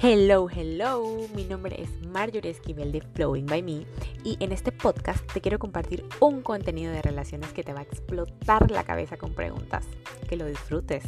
Hello, hello, mi nombre es Marjorie Esquivel de Flowing by Me y en este podcast te quiero compartir un contenido de relaciones que te va a explotar la cabeza con preguntas. Que lo disfrutes.